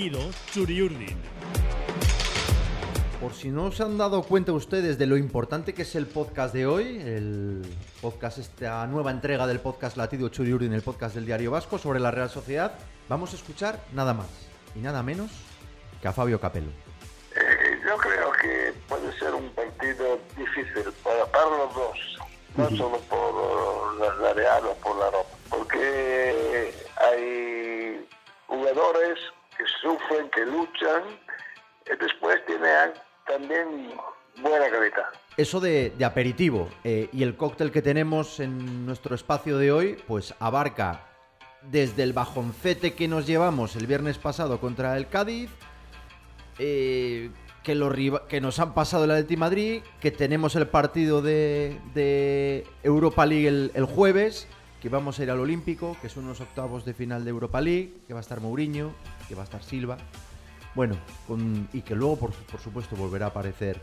latido Churiurdin. Por si no se han dado cuenta ustedes de lo importante que es el podcast de hoy, el podcast, esta nueva entrega del podcast Latido Churiurdin, el podcast del Diario Vasco sobre la Real Sociedad, vamos a escuchar nada más y nada menos que a Fabio Capello. Eh, yo creo que puede ser un partido difícil para, para los dos, no solo por la, la Real o por la Roma, porque hay jugadores que sufren, que luchan, y después tienen también buena calidad. Eso de, aperitivo eh, y el cóctel que tenemos en nuestro espacio de hoy, pues abarca desde el bajoncete que nos llevamos el viernes pasado contra el Cádiz, eh, que, nos han pasado el Atleti Madrid, que tenemos el partido de, Europa League el jueves, que vamos a ir al Olímpico, que son unos octavos de final de Europa League, que va a estar Mourinho, que va a estar Silva. Bueno, con- y que luego, por, por supuesto, volverá a aparecer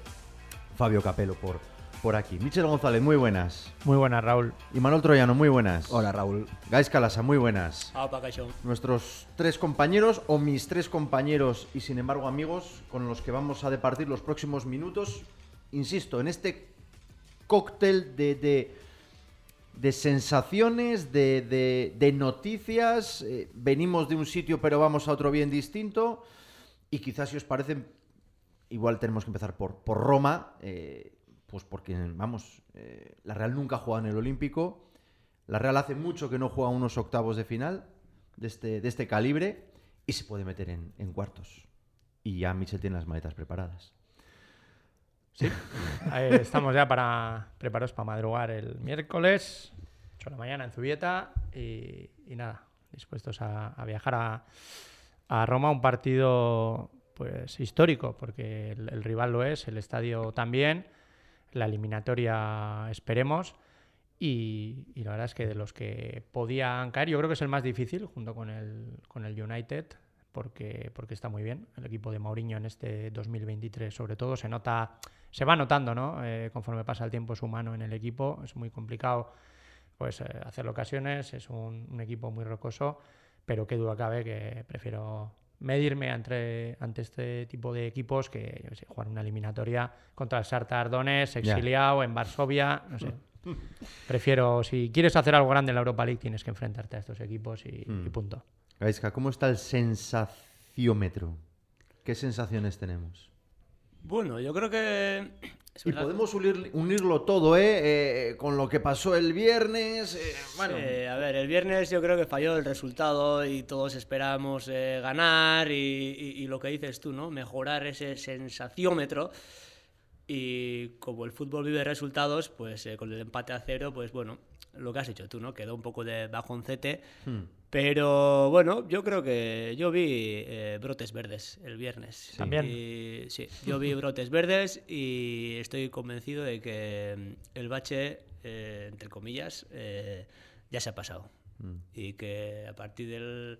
Fabio Capello por, por aquí. Michel González, muy buenas. Muy buena, Raúl. Y Manuel Troyano, muy buenas. Hola Raúl. Gais Calasa, muy buenas. Caixón. Nuestros tres compañeros, o mis tres compañeros y sin embargo amigos, con los que vamos a departir los próximos minutos, insisto, en este cóctel de, de, de sensaciones, de, de- noticias, eh, venimos de un sitio pero vamos a otro bien distinto, y quizás si os parece, igual tenemos que empezar por, por Roma, eh, pues porque, vamos, eh, la Real nunca ha jugado en el Olímpico, la Real hace mucho que no juega unos octavos de final de este, de este calibre y se puede meter en, en cuartos. Y ya Michel tiene las maletas preparadas. Sí. Estamos ya para preparados para madrugar el miércoles, 8 de la mañana en Zubieta y, nada, dispuestos a, viajar a, a Roma, un partido pues histórico, porque el, el rival lo es, el estadio también, la eliminatoria esperemos. Y, y la verdad es que de los que podían caer, yo creo que es el más difícil, junto con el, con el United, porque, porque está muy bien. El equipo de Mourinho en este 2023, sobre todo, se nota, se va notando, ¿no? Eh, conforme pasa el tiempo su mano en el equipo. Es muy complicado pues, eh, hacer ocasiones, es un, un equipo muy rocoso, pero qué duda cabe que prefiero medirme entre, ante este tipo de equipos que yo sé, jugar una eliminatoria contra el Sartar Donetsk, Ya. exiliado en Varsovia, no sé. Prefiero, si quieres hacer algo grande en la Europa League, tienes que enfrentarte a estos equipos y, y Mm. punto. Gaisca, ¿cómo está el sensaciómetro? ¿Qué sensaciones tenemos? Bueno, yo creo que. Y podemos unir- unirlo todo, ¿eh? Eh, Con lo que pasó el viernes. eh, bueno, Eh, a ver, el viernes yo creo que falló el resultado y todos esperábamos eh, ganar y, y- y lo que dices tú, ¿no? Mejorar ese sensaciómetro. Y como el fútbol vive resultados, pues eh, con el empate a cero, pues bueno, lo que has hecho tú, ¿no? Quedó un poco de bajoncete. hmm, Pero bueno, yo creo que yo vi eh, brotes verdes el viernes. También. Y, sí, yo vi brotes verdes y estoy convencido de que mm, el bache, eh, entre comillas, eh, ya se ha pasado. hmm. Y que a partir del,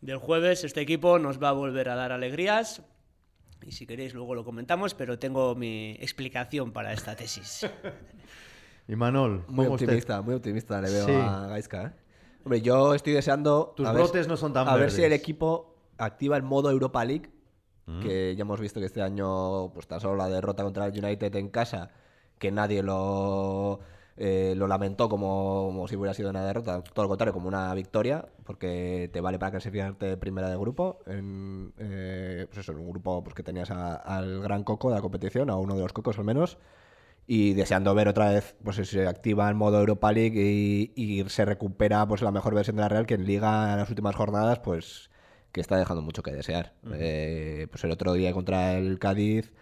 del jueves este equipo nos va a volver a dar alegrías. Y si queréis luego lo comentamos, pero tengo mi explicación para esta tesis. Y Manol, Muy optimista, muy optimista le veo Sí. a Gaisca. ¿eh? Hombre, yo estoy deseando. Tus a ver brotes si- no son tan A ver si el equipo activa el modo Europa League. Mm. Que ya hemos visto que este año, pues tan solo la derrota contra el United en casa, que nadie lo, eh, lo lamentó como, como si hubiera sido una derrota. Todo lo contrario, como una victoria, porque te vale para clasificarte primera de grupo. En, eh, pues eso, en un grupo pues, que tenías a- al gran coco de la competición, a uno de los cocos al menos y deseando ver otra vez pues si se activa el modo Europa League y, y se recupera pues la mejor versión de la Real que en Liga en las últimas jornadas pues que está dejando mucho que desear. Eh, pues el otro día contra el Cádiz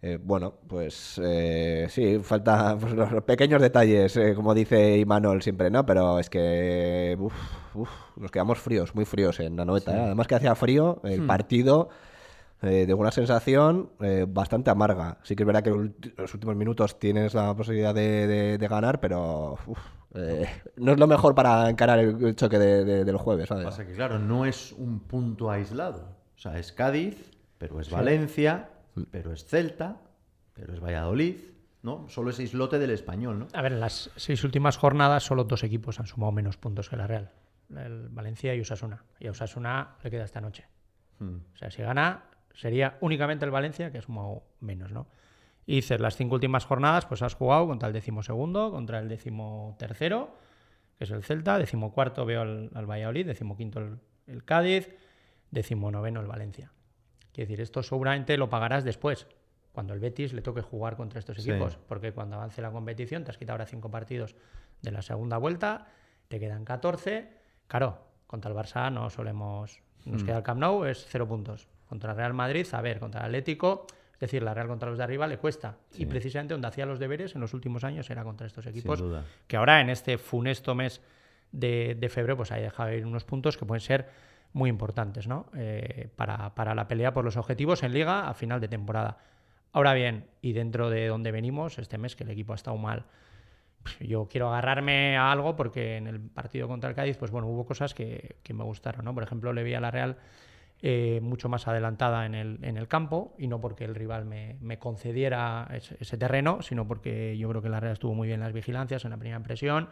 eh, bueno pues eh, sí falta pues, los, pequeños detalles eh, como dice Imanol siempre no pero es que uf, uf, nos quedamos fríos muy fríos en la noveta ¿eh? además que hacía frío el partido eh, de una sensación eh, bastante amarga. Sí que es verdad que en los últimos minutos tienes la posibilidad de, de- de ganar, pero uf, eh, no es lo mejor para encarar el, choque de- de- del jueves. ¿sabes? Pasa que, claro, no es un punto aislado. O sea, es Cádiz, pero es Valencia, pero es Celta, pero es Valladolid, ¿no? Solo ese islote del español, ¿no? A ver, en las seis últimas jornadas solo dos equipos han sumado menos puntos que la Real. El Valencia y Osasuna. Y a Osasuna le queda esta noche. Hmm. O sea, si gana, sería únicamente el Valencia, que es como menos, ¿no? Y dices, las cinco últimas jornadas, pues has jugado contra el décimo segundo, contra el décimo tercero, que es el Celta, décimo cuarto veo al, al Valladolid, décimo quinto el, el Cádiz, décimo noveno el Valencia. Quiere decir, esto seguramente lo pagarás después, cuando el Betis le toque jugar contra estos Sí. equipos, porque cuando avance la competición te has quitado ahora cinco partidos de la segunda vuelta, te quedan 14. Claro, contra el Barça no solemos. Nos Mm. queda el Camp Nou, es cero puntos. Contra el Real Madrid, a ver, contra el Atlético, es decir, la Real contra los de arriba le cuesta. Sí. Y precisamente donde hacía los deberes en los últimos años era contra estos equipos Sin duda. que ahora en este funesto mes de, de febrero pues hay dejado ir unos puntos que pueden ser muy importantes ¿no? Eh, para, para la pelea por los objetivos en liga a final de temporada. Ahora bien, y dentro de donde venimos, este mes que el equipo ha estado mal, yo quiero agarrarme a algo porque en el partido contra el Cádiz, pues bueno, hubo cosas que, que me gustaron, ¿no? Por ejemplo, le vi a la Real eh, mucho más adelantada en el, en el campo y no porque el rival me, me concediera ese, ese terreno, sino porque yo creo que la Real estuvo muy bien en las vigilancias, en la primera impresión,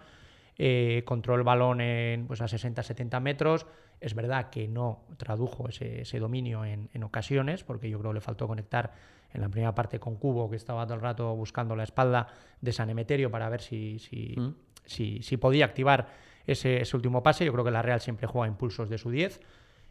eh, controló el balón en, pues a 60-70 metros. Es verdad que no tradujo ese, ese dominio en, en ocasiones, porque yo creo que le faltó conectar en la primera parte con Cubo, que estaba todo el rato buscando la espalda de San Emeterio para ver si, si, Mm. si, si podía activar ese, ese último pase. Yo creo que la Real siempre juega impulsos de su 10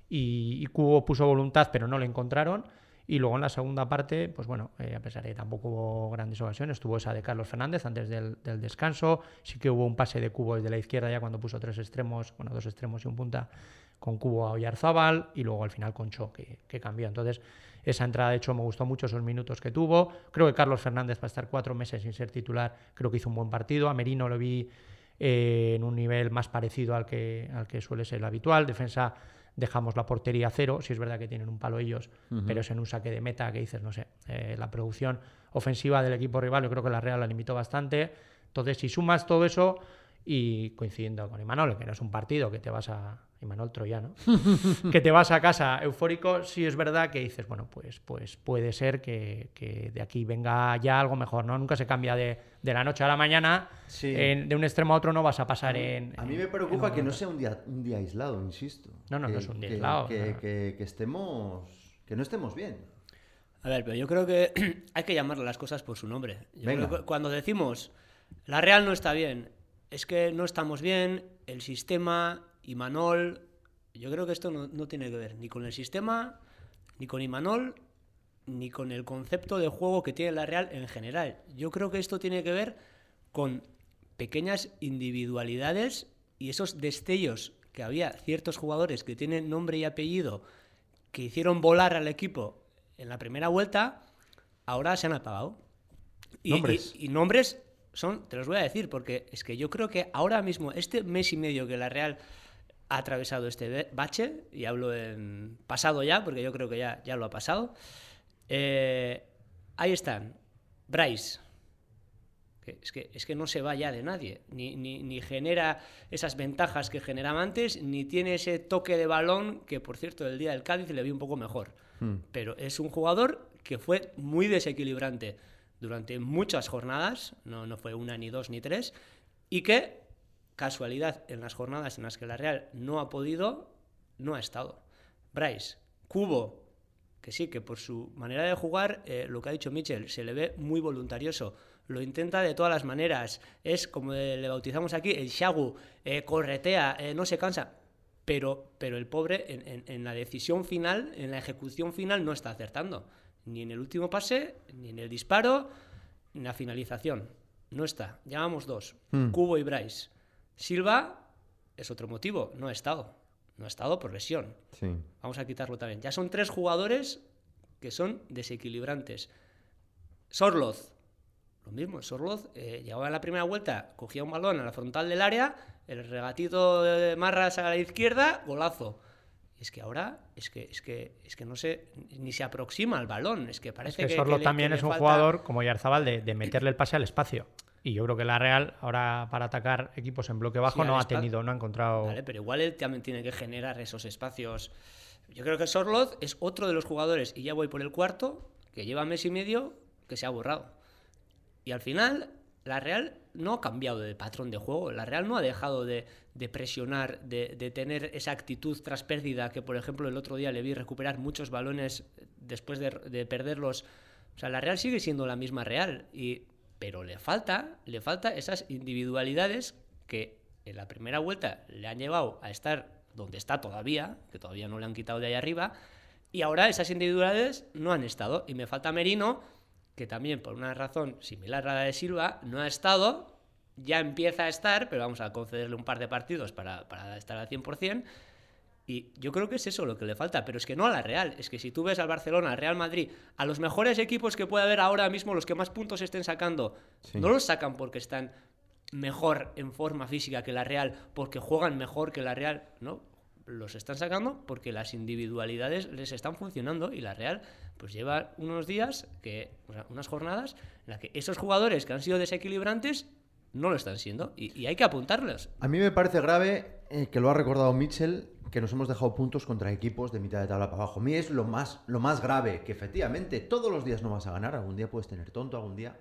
y, Cubo puso voluntad, pero no le encontraron. Y luego en la segunda parte, pues bueno, eh, a pesar de que tampoco hubo grandes ocasiones, tuvo esa de Carlos Fernández antes del, descanso. Sí que hubo un pase de Cubo desde la izquierda ya cuando puso tres extremos, bueno, dos extremos y un punta con Cubo a Oyarzábal y luego al final con Cho, que, cambió. Entonces, esa entrada de Cho me gustó mucho, esos minutos que tuvo. Creo que Carlos Fernández, para estar cuatro meses sin ser titular, creo que hizo un buen partido. A Merino lo vi eh, en un nivel más parecido al que, al que suele ser el habitual. Defensa dejamos la portería a cero, si es verdad que tienen un palo ellos, pero es en un saque de meta que dices, no sé, eh, la producción ofensiva del equipo rival, yo creo que la Real la limitó bastante. Entonces, si sumas todo eso y coincidiendo con Imanol, que no es un partido que te vas a. Imanol Troyano, que te vas a casa eufórico, sí es verdad que dices, bueno, pues, pues puede ser que, que de aquí venga ya algo mejor, ¿no? Nunca se cambia de, de la noche a la mañana, Sí. en- de un extremo a otro no vas a pasar en. A mí me preocupa que no sea un día, un día aislado, insisto. No, no, no es un día que- aislado, Que, no. que- que estemos. Que no estemos bien. A ver, pero yo creo que hay que llamar las cosas por su nombre. Yo Venga. creo que cuando decimos la Real no está bien, es que no estamos bien, el sistema, Imanol. Yo creo que esto no, no tiene que ver ni con el sistema, ni con Imanol, ni con el concepto de juego que tiene la Real en general. Yo creo que esto tiene que ver con pequeñas individualidades y esos destellos que había ciertos jugadores que tienen nombre y apellido que hicieron volar al equipo en la primera vuelta, ahora se han apagado. Y, Nombres. y- y nombres son, te los voy a decir, porque es que yo creo que ahora mismo, este mes y medio que la Real ha atravesado este bache, y hablo en pasado ya, porque yo creo que ya, ya lo ha pasado, eh, ahí están. Bryce, que es, que, es que no se va ya de nadie, ni, ni, ni genera esas ventajas que generaba antes, ni tiene ese toque de balón que, por cierto, el día del Cádiz le vi un poco mejor. Hmm. Pero es un jugador que fue muy desequilibrante durante muchas jornadas, no, no fue una, ni dos, ni tres, y que, casualidad, en las jornadas en las que la Real no ha podido, no ha estado. Bryce, Cubo, que sí, que por su manera de jugar, eh, lo que ha dicho Mitchell, se le ve muy voluntarioso. Lo intenta de todas las maneras. Es como le bautizamos aquí, el Shagu, eh, corretea, eh, no se cansa. Pero, pero el pobre en, en- en la decisión final, en la ejecución final, no está acertando. Ni en el último pase, ni en el disparo, ni en la finalización. No está. Llevamos dos. Hmm. Cubo y Bryce. Silva es otro motivo. No ha estado. No ha estado por lesión. Sí. Vamos a quitarlo también. Ya son tres jugadores que son desequilibrantes. Sorloz, lo mismo. Sorloz eh, llegaba en la primera vuelta, cogía un balón a la frontal del área, el regatito de Marras a la izquierda, golazo. Es que ahora es que es que es que no se ni se aproxima al balón, es que Es parece que que, también que es un falta- jugador como Yarzabal de, de meterle el pase al espacio. Y yo creo que la Real, ahora para atacar equipos en bloque bajo, Sí, no ha tenido, no ha encontrado. Vale, pero igual él también tiene que generar esos espacios. Yo creo que Sorloz es otro de los jugadores, y ya voy por el cuarto, que lleva mes y medio que se ha borrado. Y al final, la Real no ha cambiado de patrón de juego. La Real no ha dejado de, de presionar, de, de tener esa actitud tras pérdida que, por ejemplo, el otro día le vi recuperar muchos balones después de, de perderlos. O sea, la Real sigue siendo la misma Real, y, pero le falta, le falta esas individualidades que en la primera vuelta le han llevado a estar donde está todavía, que todavía no le han quitado de ahí arriba, y ahora esas individualidades no han estado. Y me falta Merino, que también por una razón similar a la de Silva, no ha estado, ya empieza a estar, pero vamos a concederle un par de partidos para, para estar al 100%. Y yo creo que es eso lo que le falta, pero es que no a la Real. Es que si tú ves al Barcelona, al Real Madrid, a los mejores equipos que puede haber ahora mismo, los que más puntos estén sacando, Sí. no los sacan porque están mejor en forma física que la Real, porque juegan mejor que la Real, no. Los están sacando porque las individualidades les están funcionando y la Real pues lleva unos días, que, o sea, unas jornadas en las que esos jugadores que han sido desequilibrantes no lo están siendo y, y hay que apuntarlos. A mí me parece grave eh, que lo ha recordado Mitchell, que nos hemos dejado puntos contra equipos de mitad de tabla para abajo. A mí es lo más, lo más grave, que efectivamente todos los días no vas a ganar, algún día puedes tener tonto, algún día,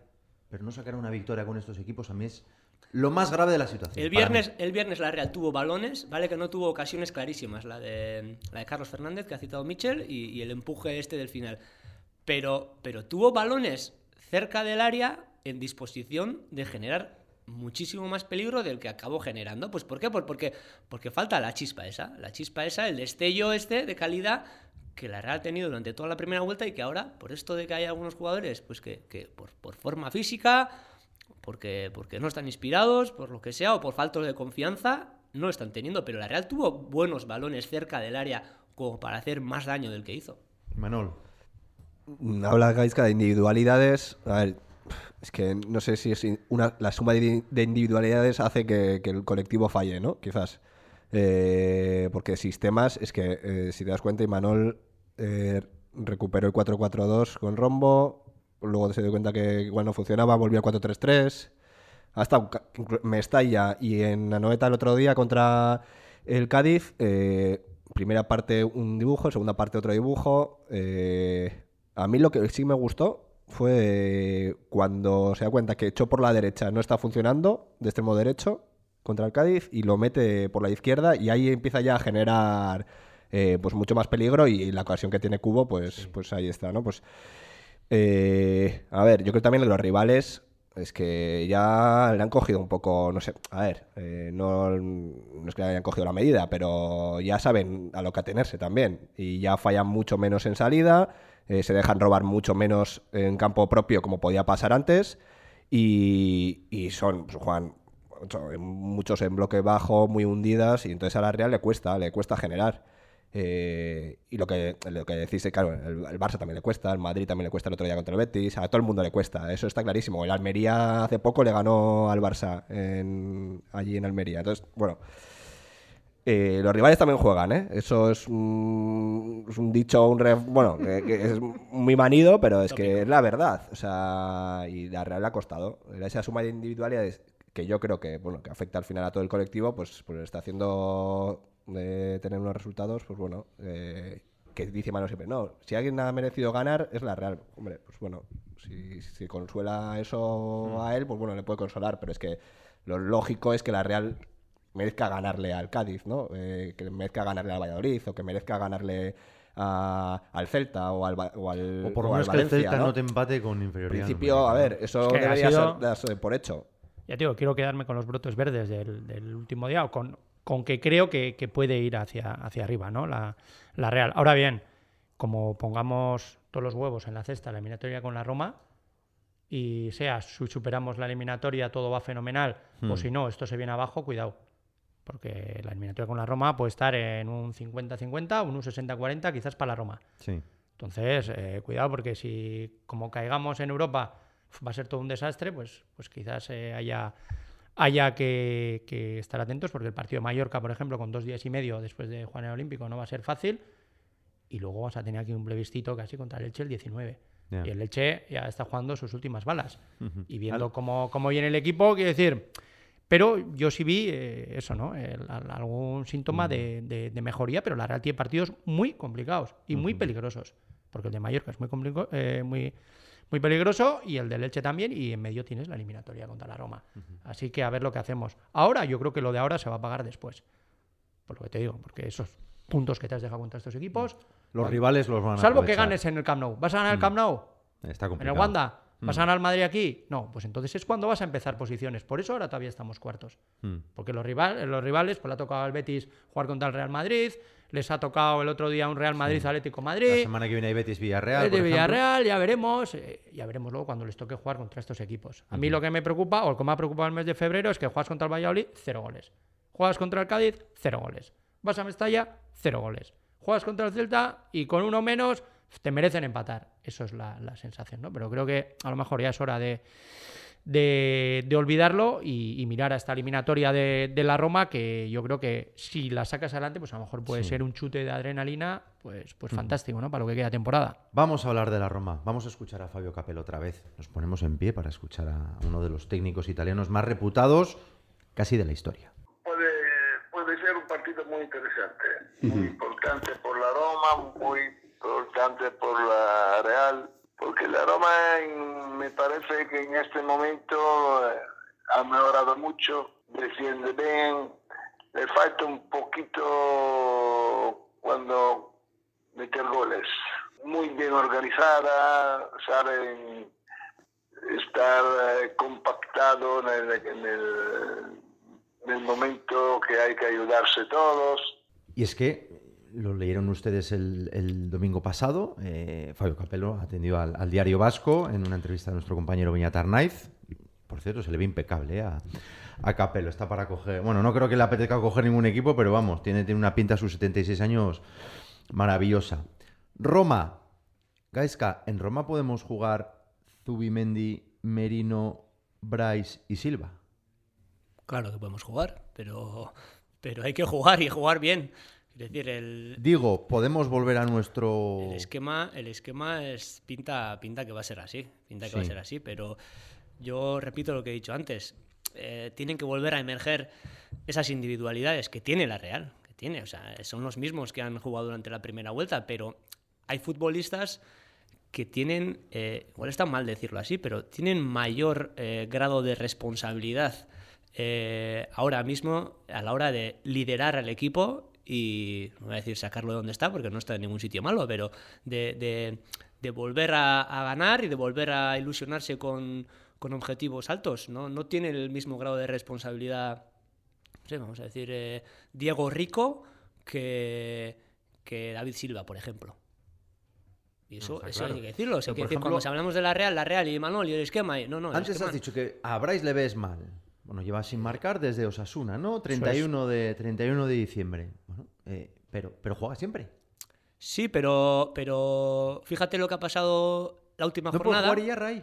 pero no sacar una victoria con estos equipos a mí es lo más grave de la situación. El viernes, el viernes la Real tuvo balones, vale que no tuvo ocasiones clarísimas, la de, la de Carlos Fernández que ha citado Michel y, y el empuje este del final. Pero, pero tuvo balones cerca del área en disposición de generar muchísimo más peligro del que acabó generando. Pues ¿por qué? Pues porque, porque falta la chispa esa, la chispa esa, el destello este de calidad que la Real ha tenido durante toda la primera vuelta y que ahora, por esto de que hay algunos jugadores, pues que, que por, por forma física, porque, porque no están inspirados, por lo que sea, o por falta de confianza, no están teniendo. Pero la Real tuvo buenos balones cerca del área como para hacer más daño del que hizo. Manol. Habla Gaisca de individualidades. A ver, es que no sé si es una, la suma de, de individualidades hace que, el colectivo falle, ¿no? Quizás. Eh, porque sistemas, es que eh, si te das cuenta, Imanol eh, recuperó el 4-4-2 con Rombo, luego se dio cuenta que igual no funcionaba, volvió al 4-3-3. Hasta Mestalla y en Anoeta el otro día contra el Cádiz, primera parte un dibujo, segunda parte otro dibujo. a mí lo que sí me gustó fue cuando se da cuenta que echó por la derecha no está funcionando de extremo derecho contra el Cádiz y lo mete por la izquierda y ahí empieza ya a generar eh, pues mucho más peligro y la ocasión que tiene Cubo pues, pues ahí está, ¿no? Pues eh, a ver, yo creo también que los rivales es que ya le han cogido un poco, no sé, a ver, eh, no, no es que le hayan cogido la medida, pero ya saben a lo que atenerse también. Y ya fallan mucho menos en salida, eh, se dejan robar mucho menos en campo propio como podía pasar antes. Y, son, pues, juegan muchos en bloque bajo, muy hundidas, y entonces a la Real le cuesta, le cuesta generar. Eh, y lo que, lo que decís, eh, claro, el, el Barça también le cuesta, el Madrid también le cuesta el otro día contra el Betis, a todo el mundo le cuesta, eso está clarísimo. El Almería hace poco le ganó al Barça en- allí en Almería. Entonces, bueno, eh, los rivales también juegan, ¿eh? Eso es un, dicho, un ref- bueno, que, es muy manido, pero es que es la verdad. O sea, y la Real le ha costado. Esa suma de individualidades que yo creo que, bueno, que afecta al final a todo el colectivo, pues, pues está haciendo de tener unos resultados, pues bueno, eh, que dice Mano siempre, no, si alguien ha merecido ganar es la Real. Hombre, pues bueno, si, si consuela eso a él, pues bueno, le puede consolar, pero es que lo lógico es que la Real merezca ganarle al Cádiz, ¿no? Eh, que merezca ganarle al Valladolid o que merezca ganarle a- al Celta o al, o al, O por lo menos que el Celta no, ¿no? te empate con En inferioridad. principio, a ver, eso Es que ha debería sido- ser por hecho. Ya te digo, quiero quedarme con los brotes verdes del, del último día o con, con que creo que, que puede ir hacia, hacia arriba, ¿no? La, la Real. Ahora bien, como pongamos todos los huevos en la cesta, la eliminatoria con la Roma, y sea, si superamos la eliminatoria, todo va fenomenal, o Hmm. si no, esto se viene abajo, cuidado. Porque la eliminatoria con la Roma puede estar en un 50-50, un 60-40, quizás para la Roma. Sí. Entonces, eh, cuidado porque si como caigamos en Europa va a ser todo un desastre, pues, pues quizás eh, haya, haya que, que estar atentos porque el partido de Mallorca, por ejemplo, con dos días y medio después de jugar en el Olímpico no va a ser fácil y luego vamos a tener aquí un plebiscito casi contra el Elche el 19. Ya. Y el Elche ya está jugando sus últimas balas. Y viendo Al- cómo, cómo viene el equipo, quiero decir... Pero yo sí vi eh, eso, ¿no? El- algún síntoma de, de- de mejoría, pero la Real tiene partidos muy complicados y muy peligrosos. Porque el de Mallorca es muy, complico- eh, muy, peligroso y el del Elche también y en medio tienes la eliminatoria contra la Roma. Así que a ver lo que hacemos. Ahora yo creo que lo de ahora se va a pagar después. Por lo que te digo, porque esos puntos que te has dejado contra estos equipos, Los rivales los van a salvo que ganes en el Camp Nou. ¿Vas a ganar el Camp Nou? Está ¿En el complicado. Wanda? ¿Vas a ganar el Madrid aquí? No, pues entonces es cuando vas a empezar posiciones. Por eso ahora todavía estamos cuartos. Mm. Porque los, rival, los rivales, pues le ha tocado al Betis jugar contra el Real Madrid, les ha tocado el otro día un Real Madrid Atlético La Madrid, semana que viene hay Betis Villarreal. ejemplo. Villarreal, ya veremos, eh, ya veremos luego cuando les toque jugar contra estos equipos. A mí lo que me preocupa, o lo que me ha preocupado el mes de febrero, es que juegas contra el Valladolid, cero goles. Juegas contra el Cádiz, cero goles. Vas a Mestalla, cero goles. Juegas contra el Celta y con uno menos te merecen empatar. Eso es la, la sensación, ¿no? Pero creo que a lo mejor ya es hora de, de, de olvidarlo y, y mirar a esta eliminatoria de, de la Roma, que yo creo que si la sacas adelante, pues a lo mejor puede ser un chute de adrenalina, pues, pues fantástico, ¿no? Para lo que queda temporada. Vamos a hablar de la Roma. Vamos a escuchar a Fabio Capello otra vez. Nos ponemos en pie para escuchar a uno de los técnicos italianos más reputados casi de la historia. puede, puede ser un partido muy interesante, muy importante por la Roma, muy importante por la Real, porque la Roma en- me parece que en este momento eh, ha mejorado mucho, defiende bien, le falta un poquito cuando meter goles. Muy bien organizada, saben estar eh, compactado en el, en el- en el momento que hay que ayudarse todos. Y es que lo leyeron ustedes el, domingo pasado. eh, Fabio Capello atendió al, diario Vasco en una entrevista de nuestro compañero Viñat Arnaiz. Por cierto, se le ve impecable eh, a, a Capello. Está para coger. Bueno, no creo que le apetezca coger ningún equipo, pero vamos, tiene, tiene una pinta a sus 76 años maravillosa. Roma. Gaisca, en Roma podemos jugar Zubimendi, Merino, Bryce y Silva. Claro que podemos jugar, pero, pero hay que jugar y jugar bien. Es decir, el, Digo, podemos volver a nuestro. el esquema, el esquema es pinta, pinta que va a ser así, pinta que va a ser así, pero yo repito lo que he dicho antes. eh, tienen que volver a emerger esas individualidades que tiene la Real, que tiene, o sea, son los mismos que han jugado durante la primera vuelta, pero hay futbolistas que tienen, eh, igual está mal decirlo así, pero tienen mayor eh, grado de responsabilidad eh, ahora mismo a la hora de liderar al equipo y, no voy a decir sacarlo de donde está, porque no está en ningún sitio malo, pero de, de- de volver a, a ganar y de volver a ilusionarse con, con objetivos altos. ¿no? no tiene el mismo grado de responsabilidad, no sé, vamos a decir, eh, Diego Rico que, que David Silva, por ejemplo. Y eso, claro. hay que decirlo. o sea, que decir, cuando hablamos de la Real, la Real y Manuel y el esquema, y- no, no, el Antes esquema- has dicho que a Bryce le ves mal. Bueno, lleva sin marcar desde Osasuna, ¿no? 31 de, 31 de diciembre. Bueno, eh, pero, pero juega siempre. Sí, pero, pero fíjate lo que ha pasado la última ¿No puede jornada. jugar ya, Ray?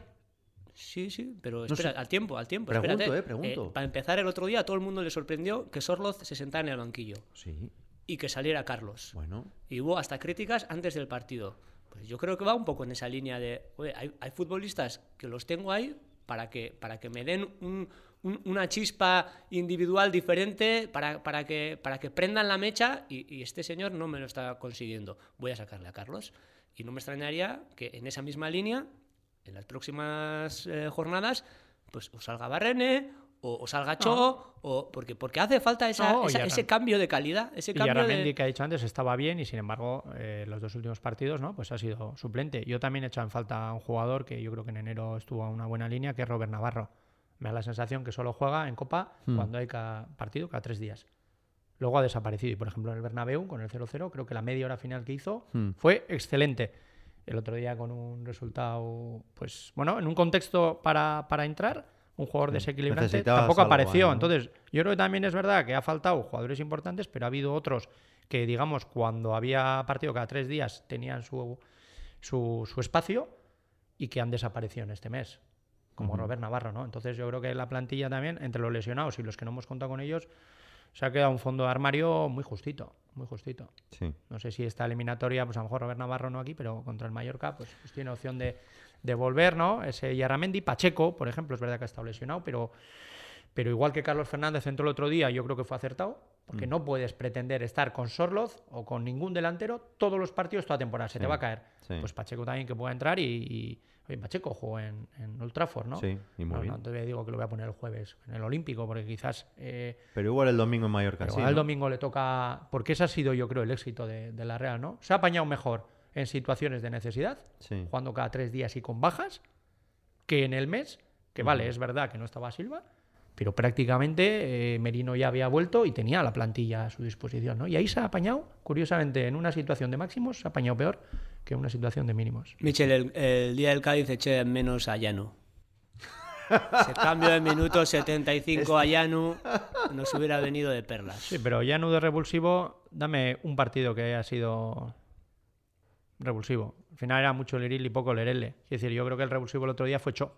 Sí, sí, pero No espera, sé. al tiempo, al tiempo. Pregunto, espérate. eh, pregunto. para empezar, el otro día a todo el mundo le sorprendió que Sorloz se sentara en el banquillo Sí, y que saliera Carlos. bueno. Y hubo hasta críticas antes del partido. Pues yo creo que va un poco en esa línea de, oye, hay, hay futbolistas que los tengo ahí para que, para que me den un- un- una chispa individual diferente, para, para, que, para que prendan la mecha y, y este señor no me lo está consiguiendo. Voy a sacarle a Carlos. Y no me extrañaría que en esa misma línea, en las próximas eh, jornadas, pues o salga Barrene o, o salga Cho, o, porque, porque hace falta esa- No, esa- ese cambio de calidad, ese Y cambio de... que ha dicho antes, estaba bien y sin embargo, eh, los dos últimos partidos, ¿no? Pues ha sido suplente. Yo también he echado en falta a un jugador que yo creo que en enero estuvo a una buena línea, que es Robert Navarro. Me da la sensación que solo juega en Copa Hmm. cuando hay cada partido, cada tres días. Luego ha desaparecido. Y por ejemplo, en el Bernabéu, con el 0-0, creo que la media hora final que hizo Hmm. fue excelente. El otro día con un resultado, pues bueno, en un contexto para, para entrar, un jugador desequilibrante Necesitabas tampoco apareció. ahí, ¿no? Entonces, yo creo que también es verdad que ha faltado jugadores importantes, pero ha habido otros que, digamos, cuando había partido cada tres días tenían su, su, su espacio y que han desaparecido en este mes, como Robert Navarro, ¿no? Entonces yo creo que la plantilla también, entre los lesionados y los que no hemos contado con ellos, se ha quedado un fondo de armario muy justito, muy justito. Sí. No sé si esta eliminatoria, pues a lo mejor Robert Navarro no aquí, pero contra el Mallorca, pues, pues tiene opción de, de volver, ¿no? Ese Yarramendi, Pacheco, por ejemplo, es verdad que ha estado lesionado, pero, pero igual que Carlos Fernández entró el otro día, yo creo que fue acertado, porque no puedes pretender estar con Sorloz o con ningún delantero todos los partidos toda temporada, se te va a caer. sí. Pues Pacheco también que pueda entrar y, y Oye, Pacheco jugó en, en Old Trafford, ¿no? Sí, y muy no, bien. No te digo que lo voy a poner el jueves en el Olímpico, porque quizás eh, Pero igual el domingo en Mallorca. pero sí, igual el ¿no? domingo le toca. Porque ese ha sido, yo creo, el éxito de, de la Real, ¿no? Se ha apañado mejor en situaciones de necesidad, Sí. jugando cada tres días y con bajas, que en el mes, que vale, es verdad que no estaba Silva, pero prácticamente eh, Merino ya había vuelto y tenía la plantilla a su disposición, ¿no? Y ahí se ha apañado, curiosamente, en una situación de máximos, se ha apañado peor que una situación de mínimos. Michel, el, el día del Cádiz eché en menos a Llano. Ese cambio de minuto 75 a Llano nos hubiera venido de perlas. Sí, pero ya no de revulsivo, dame un partido que haya sido revulsivo. Al final era mucho Leril y poco Lerele. Es decir, yo creo que el revulsivo el otro día fue Cho.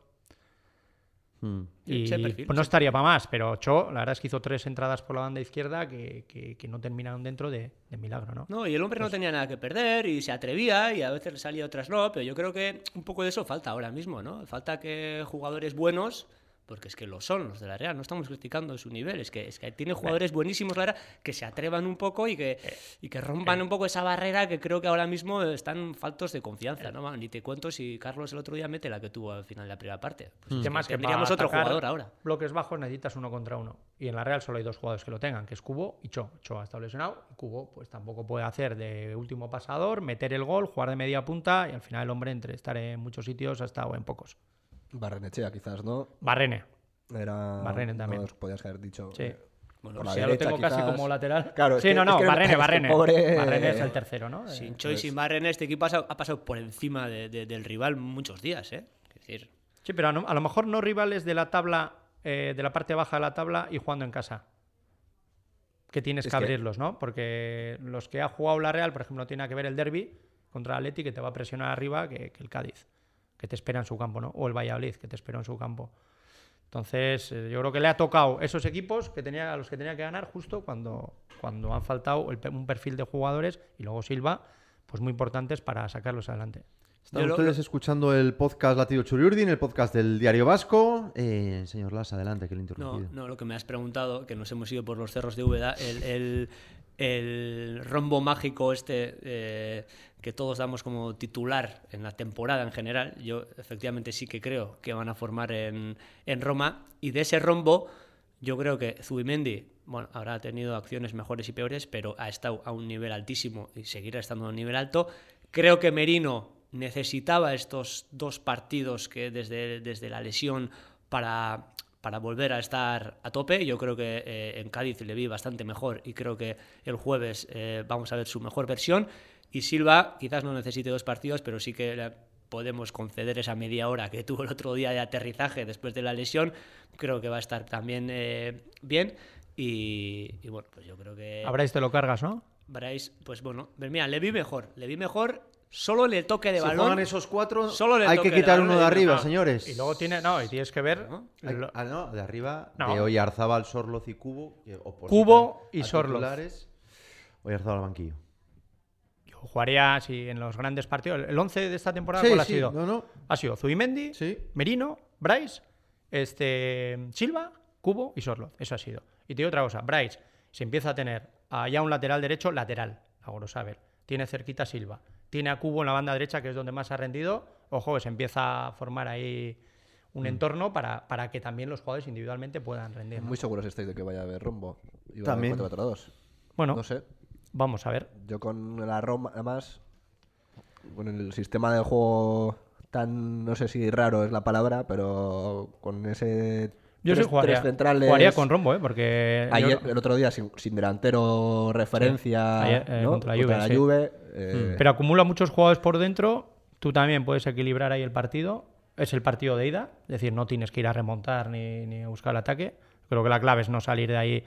Mm. Y perfil, pues no estaría para más, pero Cho, la verdad es que hizo tres entradas por la banda izquierda que, que- que no terminaron dentro de, de milagro, ¿no? No, y el hombre no tenía nada que perder y se atrevía y a veces le salía otras no, pero yo creo que un poco de eso falta ahora mismo, ¿no? Falta que jugadores buenos, porque es que lo son los de la Real, no estamos criticando su nivel, es que, es que tiene jugadores buenísimos la Real que se atrevan un poco y que, y que rompan un poco esa barrera que creo que ahora mismo están faltos de confianza, ¿no? Ni te cuento si Carlos el otro día mete la que tuvo al final de la primera parte. Pues es El que tema es que tendríamos otro jugador ahora. Bloques bajos necesitas uno contra uno. Y en la Real solo hay dos jugadores que lo tengan, que es Cubo y Cho. Cho ha estado lesionado Cubo pues tampoco puede hacer de último pasador, meter el gol, jugar de media punta y al final el hombre entre estar en muchos sitios ha estado en pocos. Barrenechea, quizás, ¿no? Barrene, Era. Barrene también. no, podías haber dicho. sí. eh, Bueno, por la Sí, ya derecha, lo tengo casi como lateral. Claro, sí, que- no, no, que- Barrene, es que Barrene. pobre- Barrene es el tercero, ¿no? Sin Choi y sin Barren, este equipo ha pasado, ha pasado por encima de- de- del rival muchos días, ¿eh? Es decir, Sí, pero a, no- a lo mejor no rivales de la tabla, eh, de la parte baja de la tabla y jugando en casa. Que tienes Es que que- abrirlos, ¿no? Porque los que ha jugado la Real, por ejemplo, tiene que ver el derby contra el Atleti que te va a presionar arriba que, que el Cádiz, que te espera en su campo, ¿no? O el Valladolid, que te espera en su campo. Entonces, eh, yo creo que le ha tocado esos equipos que tenía, a los que tenía que ganar justo cuando, cuando han faltado el un perfil de jugadores y luego Silva, pues muy importantes para sacarlos adelante. Están Yo lo- ustedes escuchando el podcast Latido Churiurdin, el podcast del Diario Vasco. Eh, señor Las, adelante, que le he no, no, lo que me has preguntado, que nos hemos ido por los cerros de Úbeda, el, el- el rombo mágico este eh, que todos damos como titular en la temporada en general, yo efectivamente sí que creo que van a formar en, en Roma, y de ese rombo yo creo que Zubimendi, bueno, habrá tenido acciones mejores y peores, pero ha estado a un nivel altísimo y seguirá estando a un nivel alto. Creo que Merino necesitaba estos dos partidos que desde, desde la lesión para, para volver a estar a tope. Yo creo que eh, en Cádiz le vi bastante mejor y creo que el jueves eh, vamos a ver su mejor versión. Y Silva quizás no necesite dos partidos, pero sí que le podemos conceder esa media hora que tuvo el otro día de aterrizaje después de la lesión. Creo que va a estar también eh, bien. Y, y bueno, pues yo creo que... Habráis te lo cargas, ¿no? Bryce, pues bueno, pues mira, le vi mejor, le vi mejor, solo le toque de Si balón. juegan esos cuatro, Solo le hay toque que quitar balón uno de arriba, señores. Y luego tiene, no, y tienes que ver Hay- lo- ah, no, de arriba, No. de Oyarzábal, Sorloz y Cubo. Cubo y Sorloz. Oyarzábal al banquillo. yo jugaría así en los grandes partidos. El 11 de esta temporada, Sí, ¿cuál ha sido? no, no. Ha sido Zubimendi, Sí. Merino, Bryce, este, Silva, Cubo y Sorloz. Eso ha sido. Y te digo otra cosa, Bryce se empieza a tener allá un lateral derecho, lateral, a Gorosaber. Tiene cerquita a Silva. Tiene a Cubo en la banda derecha, que es donde más ha rendido. Ojo, se empieza a formar ahí Mm. un entorno para, para que también los jugadores individualmente puedan rendir. ¿no? Muy seguros estáis de que vaya a haber rombo. Y va También. a haber 4-4-2. Bueno, No sé. vamos a ver. Yo con la Roma, además, con el sistema de juego tan, no sé si raro es la palabra, pero con ese. Yo tres, sí jugaría, tres centrales. jugaría con rombo, ¿eh? porque yo- el otro día, sin, sin delantero referencia Ayer, eh, ¿no? contra la Juve. Juve, eh, Pero acumula muchos jugadores por dentro. Tú también puedes equilibrar ahí el partido. Es el partido de ida. Es decir, no tienes que ir a remontar ni, ni a buscar el ataque. Creo que la clave es no salir de ahí,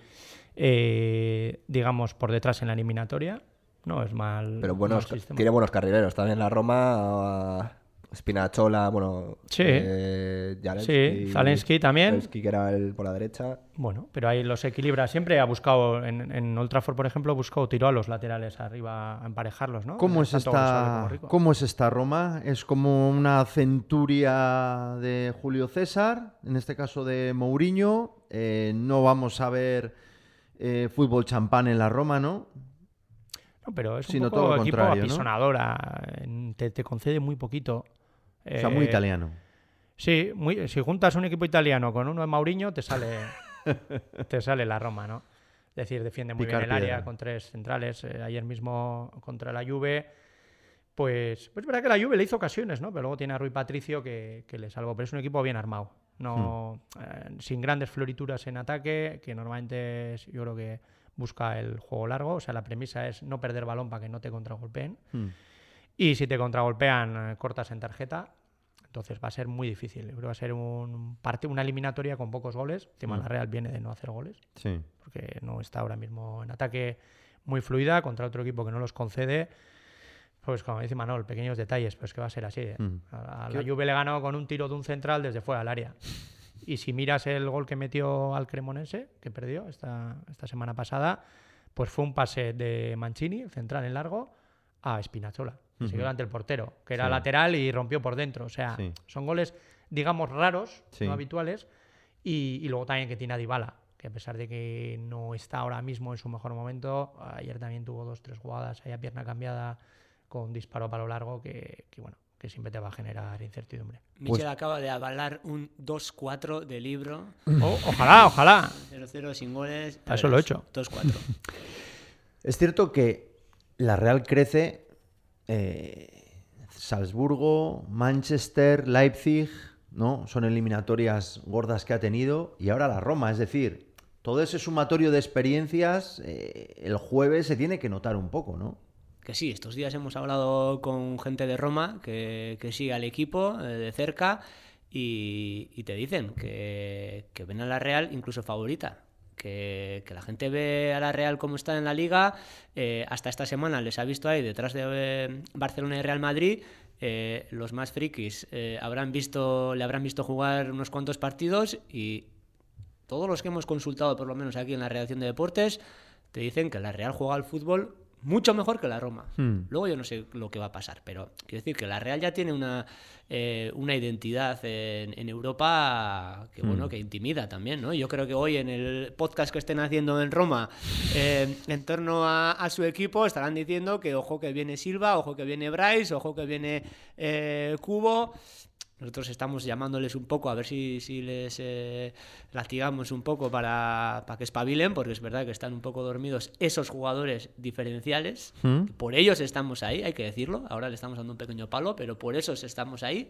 eh, digamos, por detrás en la eliminatoria. No es mal. pero buenos, tiene buenos carrileros. También la Roma, Spinachola, bueno. Sí. eh, Sí, Zalewski también. Zalewski, que era el por la derecha. Bueno, pero ahí los equilibra. Siempre ha buscado, en, en Old Trafford, por ejemplo, buscó, tiró a los laterales arriba a emparejarlos, ¿no? ¿Cómo Eh, es, esta. ¿Cómo es esta Roma? ¿Es como una centuria de Julio César? En este caso de Mourinho. Eh, no vamos a ver eh, fútbol champán en la Roma, ¿no? No, pero es un Sino poco todo lo equipo apisonadora. Te, te concede muy poquito. O sea, muy Eh, italiano. Sí, muy, si juntas un equipo italiano con uno de Mauriño, te sale, te sale la Roma, ¿no? Es decir, defiende muy Picar bien el área con tres centrales. eh, ayer mismo contra la Juve, pues, pues es verdad que la Juve le hizo ocasiones, ¿no? Pero luego tiene a Rui Patricio que, que le salvó. Pero es un equipo bien armado, no eh, sin grandes florituras en ataque, que normalmente es- yo creo que busca el juego largo. O sea, la premisa es no perder balón para que no te contragolpeen. Hmm. Y si te contragolpean, eh, cortas en tarjeta. Entonces va a ser muy difícil. Yo creo que va a ser un parte, una eliminatoria con pocos goles. Encima Mm. la Real viene de no hacer goles, Sí. porque no está ahora mismo en ataque muy fluida contra otro equipo que no los concede. Pues como dice Manol, pequeños detalles, pues que va a ser así. ¿eh? Mm. A, a ¿Qué- la Juve le ganó con un tiro de un central desde fuera del área. Y si miras el gol que metió al Cremonense, que perdió esta, esta semana pasada, pues fue un pase de Mancini, el central en largo, a Spinazzola. Se Ujú. quedó delante el portero, que era Sí. lateral y rompió por dentro. O sea, Sí. son goles, digamos, raros, Sí. no habituales. Y, y luego también que tiene a Dybala, que a pesar de que no está ahora mismo en su mejor momento, ayer también tuvo dos, tres jugadas ahí a pierna cambiada con disparo a palo largo que, que, bueno, que siempre te va a generar incertidumbre. Michel acaba de avalar un 2-4 de libro. O- ojalá, ojalá. 0-0 sin goles. Eso lo he hecho. 2-4. Es cierto que la Real crece. eh, Salzburgo, Manchester, Leipzig, ¿no? Son eliminatorias gordas que ha tenido. Y ahora la Roma, es decir, todo ese sumatorio de experiencias, eh, el jueves se tiene que notar un poco, ¿no? Que sí, estos días hemos hablado con gente de Roma que, que sigue al equipo eh, de cerca y, te dicen que, que ven a la Real incluso favorita. Que, que la gente ve a la Real como está en la liga. eh, hasta esta semana les ha visto ahí detrás de eh, Barcelona y Real Madrid. los más frikis habrán visto, le habrán visto jugar unos cuantos partidos y todos los que hemos consultado, por lo menos aquí en la redacción de deportes, te dicen que la Real juega al fútbol mucho mejor que la Roma. Hmm. Luego yo no sé lo que va a pasar, pero quiero decir que la Real ya tiene una, eh, una identidad en, en Europa que bueno, que intimida también, ¿no? Yo creo que hoy en el podcast que estén haciendo en Roma eh, en torno a, a su equipo estarán diciendo que ojo que viene Silva, ojo que viene Bryce, ojo que viene eh, Cubo. Nosotros estamos llamándoles un poco a ver si, si les eh, latigamos un poco para, para que espabilen, porque es verdad que están un poco dormidos esos jugadores diferenciales. ¿Mm? Por ellos estamos ahí, hay que decirlo. Ahora le estamos dando un pequeño palo, pero por esos estamos ahí.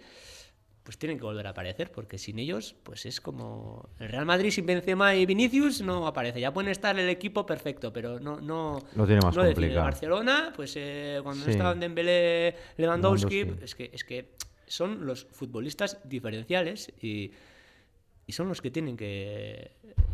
Pues tienen que volver a aparecer, porque sin ellos, pues es como el Real Madrid sin Benzema y Vinicius no aparece. Ya pueden estar el equipo perfecto, pero no no Lo tiene más no complicado. Barcelona, pues eh, cuando Sí. no estaban Dembélé, Lewandowski, Lewandowski. es que es que son los futbolistas diferenciales y, y son los que tienen que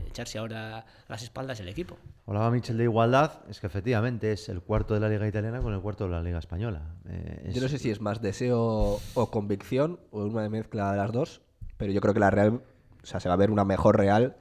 echarse ahora a las espaldas el equipo. Hablaba Michel de igualdad, es que efectivamente es el cuarto de la Liga Italiana con el cuarto de la Liga Española. Eh, es- Yo no sé si es más deseo o convicción o una mezcla de las dos, pero yo creo que la Real, o sea, se va a ver una mejor Real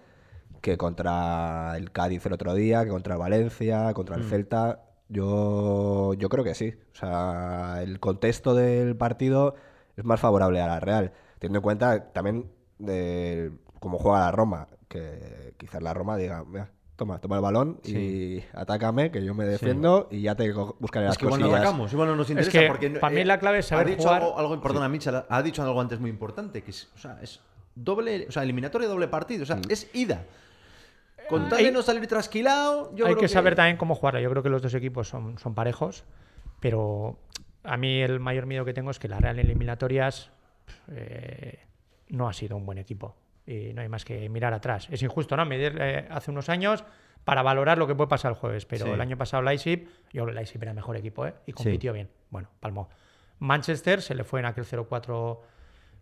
que contra el Cádiz el otro día, que contra el Valencia, contra el Celta. Yo, yo creo que sí. O sea, el contexto del partido es más favorable a la Real, teniendo en cuenta también de cómo juega la Roma, que quizás la Roma diga, mira, toma, toma el balón y atácame, que yo me defiendo y ya te buscaré las Es que igual no cosillas. atacamos, igual no nos interesa. que porque, para mí la clave es saber ha dicho jugar- Algo, algo- perdona, Michel, ha dicho algo antes muy importante, que es, o sea, es doble, o sea, eliminatoria doble partido, o sea, es ida. Con tal de no salir trasquilado, yo Hay creo que saber también cómo jugarla. Yo creo que los dos equipos son, son parejos, pero a mí el mayor miedo que tengo es que la Real eliminatorias eh, no ha sido un buen equipo. Y no hay más que mirar atrás. Es injusto, ¿no? Medir eh, hace unos años para valorar lo que puede pasar el jueves. Pero Sí. el año pasado Leipzig, yo creo que Leipzig era mejor equipo, ¿eh? Y compitió bien. Bueno, palmó. Manchester se le fue en aquel 0-4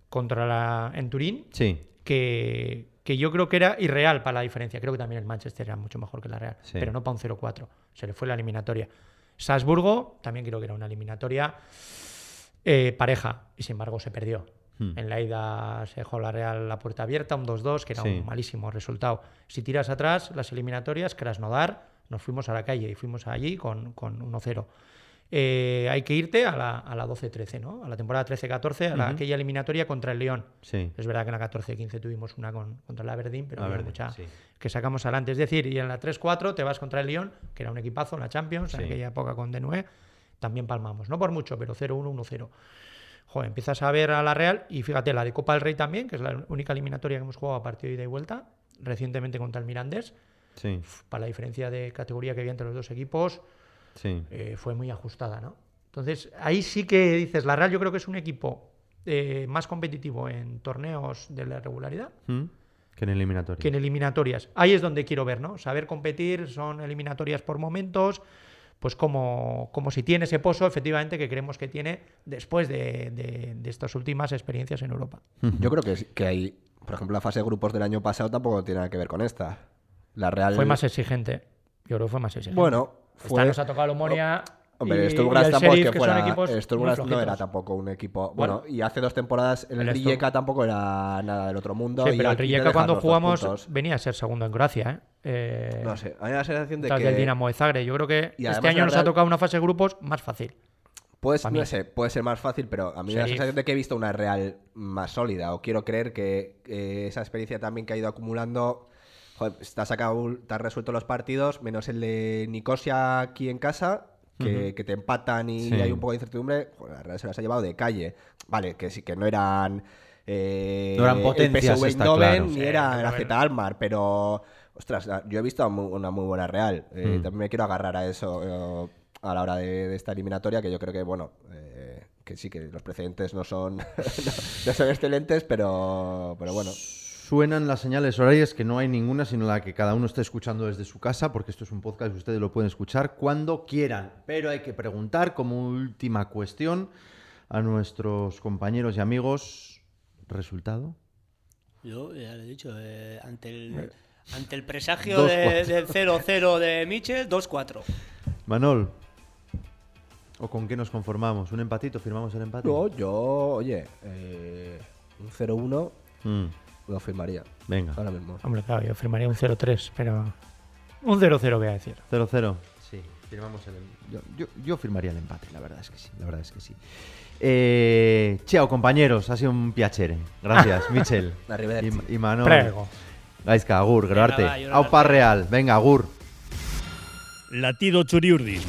contra la, en Turín Sí, que, que yo creo que era irreal para la diferencia. Creo que también el Manchester era mucho mejor que la Real, Sí. pero no para un 0-4. Se le fue la eliminatoria. Salzburgo también creo que era una eliminatoria eh, pareja y sin embargo se perdió. Hmm. En la ida se dejó la Real la puerta abierta, un 2-2, que era Sí. un malísimo resultado. Si tiras atrás, las eliminatorias, Krasnodar, nos fuimos a la calle y fuimos allí con, con 1-0. Eh, hay que irte a la, a la 12-13, ¿no? A la temporada 13-14, a la, aquella eliminatoria contra el León. sí. Es verdad que en la 14-15 tuvimos una con- contra el Aberdeen, pero había Aberdeen, mucha sí. que sacamos adelante. Es decir, y en la 3-4 te vas contra el Lyon, que era un equipazo en la Champions, Sí. en aquella época con Denue, también palmamos. No por mucho, pero 0-1, 1-0. joder, empiezas a ver a la Real y fíjate, la de Copa del Rey también, que es la única eliminatoria que hemos jugado a partido de ida y vuelta, recientemente contra el Mirandés, Sí, para la diferencia de categoría que había entre los dos equipos, sí. eh, fue muy ajustada, ¿no? Entonces, ahí sí que dices, la Real yo creo que es un equipo eh, más competitivo en torneos de la regularidad ¿Mm? Que en eliminatoria. que en eliminatorias. Ahí es donde quiero ver, ¿no? Saber competir, son eliminatorias por momentos, pues como, como si tiene ese pozo, efectivamente, que creemos que tiene después de, de- de estas últimas experiencias en Europa. Yo creo que, que hay, por ejemplo, la fase de grupos del año pasado tampoco tiene nada que ver con esta. La Real. Fue más exigente. Yo creo que fue más exigente. Bueno, Esta fue. nos ha tocado la Omonia. Hombre, el tampoco es Sheriff, que son fuera. no era tampoco un equipo. Bueno. Bueno, y hace dos temporadas el, El Rijeka tampoco era nada del otro mundo. Sí, y pero el Rijeka cuando jugamos venía a ser segundo en Croacia, ¿eh? Eh, No sé, da la sensación de que. del Dinamo de Zagreb. Yo creo que Y este año nos ha tocado una fase de grupos más fácil. Pues, no sé, puede ser más fácil, pero a mí me da la sensación de que he visto una Real más sólida. O quiero creer que eh, esa experiencia también que ha ido acumulando. Joder, te, has sacado, te has resuelto los partidos, menos el de Nicosia aquí en casa, que, que te empatan y Sí. hay un poco de incertidumbre. Joder, la Real se las ha llevado de calle. Vale, que sí, que no eran. eh, No eran el potencias, está Eindhoven claro. ni Sí, era la bueno. Z Almar, pero. Ostras, yo he visto una muy buena Real. Eh, Mm. También me quiero agarrar a eso eh, a la hora de, de esta eliminatoria, que yo creo que, bueno, eh, que sí, que los precedentes no son, no, no son excelentes, pero, pero bueno. Suenan las señales horarias que no hay ninguna, sino la que cada uno esté escuchando desde su casa, porque esto es un podcast y ustedes lo pueden escuchar cuando quieran. Pero hay que preguntar como última cuestión a nuestros compañeros y amigos, ¿resultado? Yo ya lo he dicho, eh, ante, el, ante el presagio de- del 0-0 de Michel, 2-4. Manol, ¿o con qué nos conformamos? ¿Un empatito? ¿Firmamos el empate? No, yo, oye, eh, un 0-1 Mm, lo firmaría venga, ahora mismo. Hombre, claro, yo firmaría un 0-3, pero. Un 0-0 voy a decir. 0-0. Sí, firmamos el em- yo, yo, yo firmaría el empate, la verdad es que sí, la verdad es que sí. Eh, chao, compañeros, ha sido un piacere. Gracias, Michel. Arrivederci. y, y Manol. Prego. Gaizka, agur, va, yo Aupa arte. real, venga, agur. Latido Txuri Urdin.